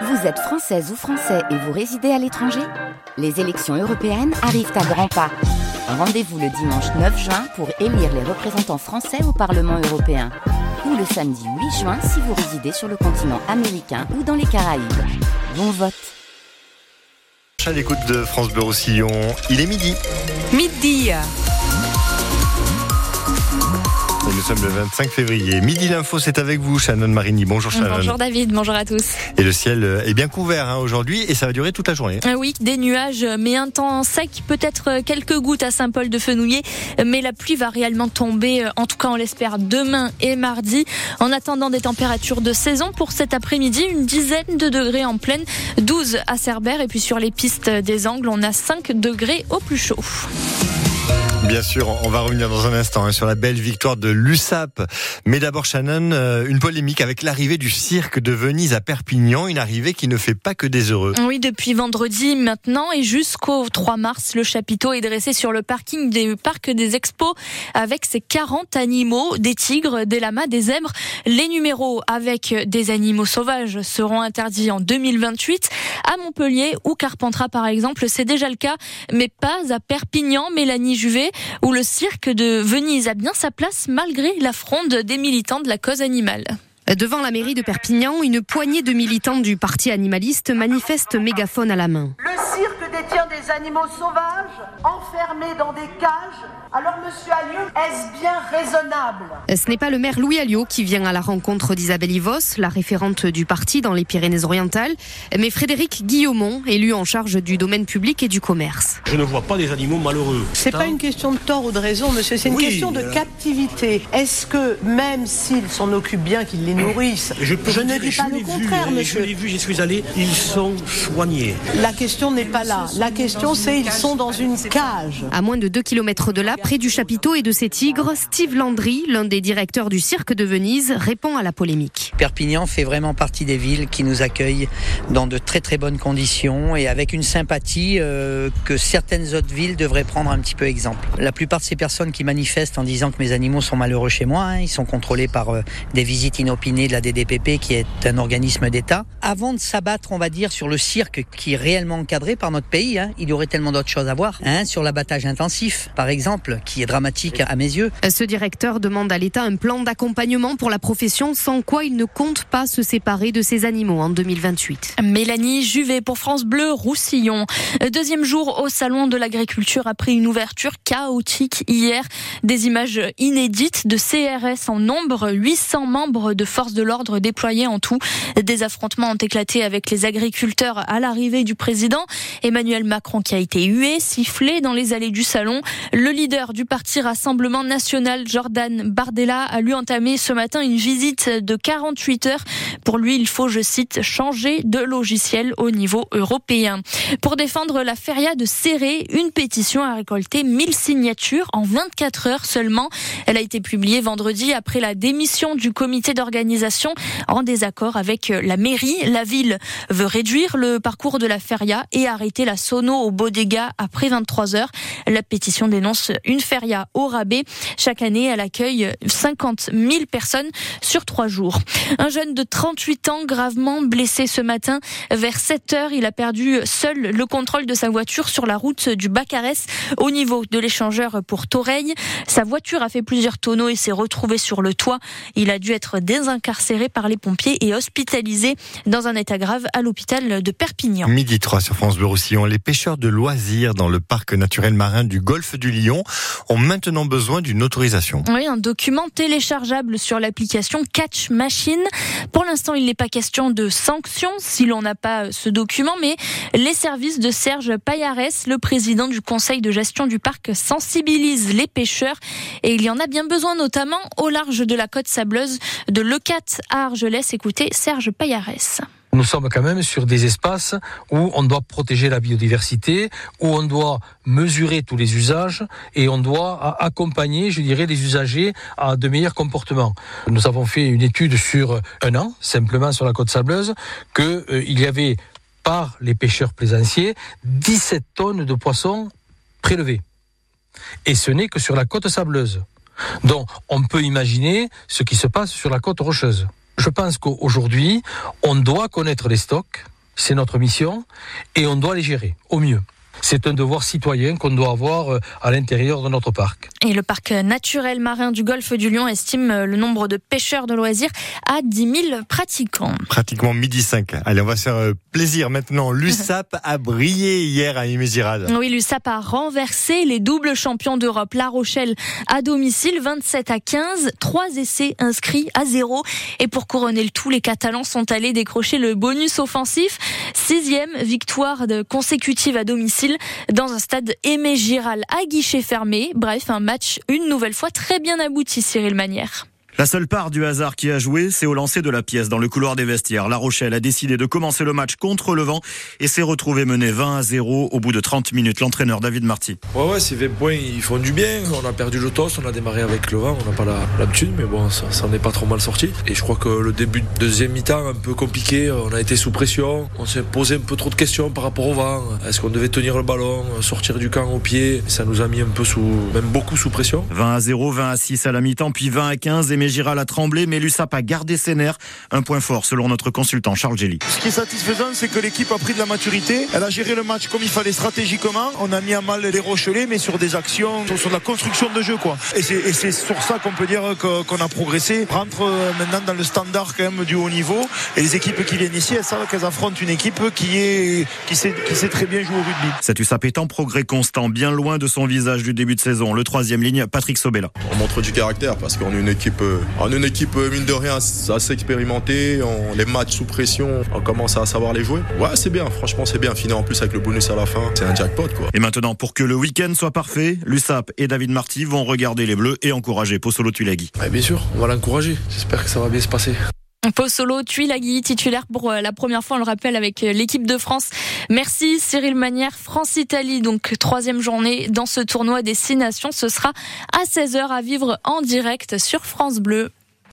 Vous êtes française ou français et vous résidez à l'étranger Les élections européennes arrivent à grands pas. Rendez-vous le dimanche 9 juin pour élire les représentants français au Parlement européen. Ou le samedi 8 juin si vous résidez sur le continent américain ou dans les Caraïbes. Bon vote À l'écoute de France Bleu Roussillon, il est midi. Midi. Et nous sommes le 25 février. Midi l'info, c'est avec vous, Shannon Marini. Bonjour Shannon. Bonjour David, bonjour à tous. Et le ciel est bien couvert hein, aujourd'hui et ça va durer toute la journée. Ah oui, des nuages, mais un temps sec, peut-être quelques gouttes à Saint-Paul-de-Fenouillet, mais la pluie va réellement tomber, en tout cas on l'espère, demain et mardi. En attendant des températures de saison pour cet après-midi, une dizaine de degrés en pleine, 12 à Cerbère et puis sur les pistes des Angles, on a 5 degrés au plus chaud. Bien sûr, on va revenir dans un instant hein, sur la belle victoire de l'USAP. Mais d'abord, Shannon, euh, une polémique avec l'arrivée du cirque de Venise à Perpignan, une arrivée qui ne fait pas que des heureux. Oui, depuis vendredi maintenant et jusqu'au 3 mars, le chapiteau est dressé sur le parking du parc des expos avec ses 40 animaux, des tigres, des lamas, des zèbres. Les numéros avec des animaux sauvages seront interdits en 2028. À Montpellier ou Carpentras, par exemple, c'est déjà le cas, mais pas à Perpignan, Mélanie Juvet où le cirque de Venise a bien sa place malgré la fronde des militants de la cause animale. Devant la mairie de Perpignan, une poignée de militants du parti animaliste manifestent mégaphone à la main. Le cirque détient des animaux sauvages, enfermés dans des cages. Alors, monsieur Alliot, est-ce bien raisonnable? Ce n'est pas le maire Louis Alliot qui vient à la rencontre d'Isabelle Ivos, la référente du parti dans les Pyrénées-Orientales, mais Frédéric Guillaumont, élu en charge du domaine public et du commerce. Je ne vois pas des animaux malheureux. C'est pas une question de tort ou de raison, monsieur, c'est une Oui, question de euh, captivité. Est-ce que, même s'ils s'en occupent bien, qu'ils les nourrissent, Je, peux vous ne dis je pas le vu, contraire, hein, Je monsieur. l'ai vu, j'y suis allé. Ils sont soignés. La question n'est pas là. La question, c'est ils sont dans une cage. À moins de 2 km de là, près du chapiteau et de ses tigres, Steve Landry, l'un des directeurs du cirque de Venise, répond à la polémique. Perpignan fait vraiment partie des villes qui nous accueillent dans de très très bonnes conditions et avec une sympathie euh, que certaines autres villes devraient prendre un petit peu exemple. La plupart de ces personnes qui manifestent en disant que mes animaux sont malheureux chez moi, hein, ils sont contrôlés par euh, des visites inopinées de la DDPP qui est un organisme d'État. Avant de s'abattre, on va dire, sur le cirque qui est réellement encadré par notre pays, hein, il y aurait tellement d'autres choses à voir. Hein, sur l'abattage intensif, par exemple, qui est dramatique à mes yeux. Ce directeur demande à l'État un plan d'accompagnement pour la profession, sans quoi il ne compte pas se séparer de ses animaux en 2028. Mélanie Juvet pour France Bleu Roussillon. Deuxième jour au Salon de l'Agriculture après une ouverture chaotique hier. Des images inédites de CRS en nombre, 800 membres de forces de l'ordre déployés en tout. Des affrontements ont éclaté avec les agriculteurs à l'arrivée du président Emmanuel Macron qui a été hué, sifflé dans les allées du salon. Le leader du parti Rassemblement National, Jordan Bardella, a lui entamé ce matin une visite de 48 heures. Pour lui, il faut, je cite, changer de logiciel au niveau européen. Pour défendre la feria de Serré, une pétition a récolté 1000 signatures en 24 heures seulement. Elle a été publiée vendredi après la démission du comité d'organisation en désaccord avec la mairie. La ville veut réduire le parcours de la feria et arrêter la sono au bodega après 23 heures. La pétition dénonce une feria au rabais. Chaque année, elle accueille 50 000 personnes sur trois jours. Un jeune de 38 ans gravement blessé ce matin vers 7 heures. Il a perdu seul le contrôle de sa voiture sur la route du Bacarès au niveau de l'échangeur pour Toreil. Sa voiture a fait plusieurs tonneaux et s'est retrouvée sur le toit. Il a dû être désincarcéré par les pompiers et hospitalisé dans un état grave à l'hôpital de Perpignan. Midi 3 sur France Bleu Roussillon. Les pêcheurs de loisirs dans le parc naturel marin du golfe du Lion ont maintenant besoin d'une autorisation. Oui, un document téléchargeable sur l'application Catch Machine. Pour l'instant, il n'est pas question de sanctions si l'on n'a pas ce document, mais les services de Serge Payarès, le président du conseil de gestion du parc, sensibilisent les pêcheurs et il y en a bien besoin, notamment au large de la côte sableuse de Lecat à Argelès. Écoutez Serge Payarès. Nous sommes quand même sur des espaces où on doit protéger la biodiversité, où on doit mesurer tous les usages et on doit accompagner, je dirais, les usagers à de meilleurs comportements. Nous avons fait une étude sur un an, simplement sur la côte sableuse, qu'il euh, y avait par les pêcheurs plaisanciers 17 tonnes de poissons prélevés. Et ce n'est que sur la côte sableuse. Donc on peut imaginer ce qui se passe sur la côte rocheuse. Je pense qu'aujourd'hui, on doit connaître les stocks, c'est notre mission, et on doit les gérer au mieux c'est un devoir citoyen qu'on doit avoir euh, à l'intérieur de notre parc. Et le parc naturel marin du golfe du Lion estime euh, le nombre de pêcheurs de loisirs à 10 000 pratiquants. Pratiquement midi 5. Allez, on va se faire euh, plaisir maintenant. L'USAP a brillé hier à Imézirade. Oui, l'USAP a renversé les doubles champions d'Europe. La Rochelle à domicile, 27 à 15, trois essais inscrits à zéro. Et pour couronner le tout, les Catalans sont allés décrocher le bonus offensif. Sixième victoire consécutive à domicile dans un stade Aimé Giral à guichet fermé. Bref, un match une nouvelle fois très bien abouti, Cyril Manière. La seule part du hasard qui a joué, c'est au lancer de la pièce dans le couloir des vestiaires. La Rochelle a décidé de commencer le match contre le vent et s'est retrouvé mené 20 à 0 au bout de 30 minutes. L'entraîneur David Marty. Ouais, ouais, ces 20 points, ils font du bien. On a perdu le toss, on a démarré avec le vent, on n'a pas l'habitude, mais bon, ça, ça n'est pas trop mal sorti. Et je crois que le début de deuxième mi-temps, un peu compliqué, on a été sous pression, on s'est posé un peu trop de questions par rapport au vent. Est-ce qu'on devait tenir le ballon, sortir du camp au pied? Ça nous a mis un peu sous, même beaucoup sous pression. 20 à 0, 20 à 6 à la mi-temps, puis 20 à 15 et Mégiral a tremblé mais l'USAP a gardé ses nerfs. Un point fort selon notre consultant Charles Gelly. Ce qui est satisfaisant, c'est que l'équipe a pris de la maturité. Elle a géré le match comme il fallait stratégiquement. On a mis à mal les Rochelais, mais sur des actions, sur, la construction de jeu. Quoi. Et c'est sur ça qu'on peut dire qu'on a progressé. rentre euh, maintenant dans le standard quand même du haut niveau. Et les équipes qui viennent ici, elles savent qu'elles affrontent une équipe qui, est, qui, sait, qui sait très bien jouer au rugby. Cette USAP est en progrès constant, bien loin de son visage du début de saison. Le troisième ligne, Patrick Sobella. On montre du caractère parce qu'on est une équipe, on est une équipe euh, mine de rien assez expérimentée. On, les matchs sous pression, on commence à savoir les jouer. Ouais, c'est bien, franchement, c'est bien. Finir en plus avec le bonus à la fin, c'est un jackpot quoi. Et maintenant, pour que le week-end soit parfait, l'USAP et David Marty vont regarder les Bleus et encourager Possolo Tulagi. Ouais, bien sûr, on va l'encourager. J'espère que ça va bien se passer. Solo Tuilagi, titulaire pour euh, la première fois, on le rappelle, avec euh, l'équipe de France. Merci Cyril Manière. France-Italie, donc troisième journée dans ce tournoi des Six Nations. Ce sera à 16h à vivre en direct sur France Bleu.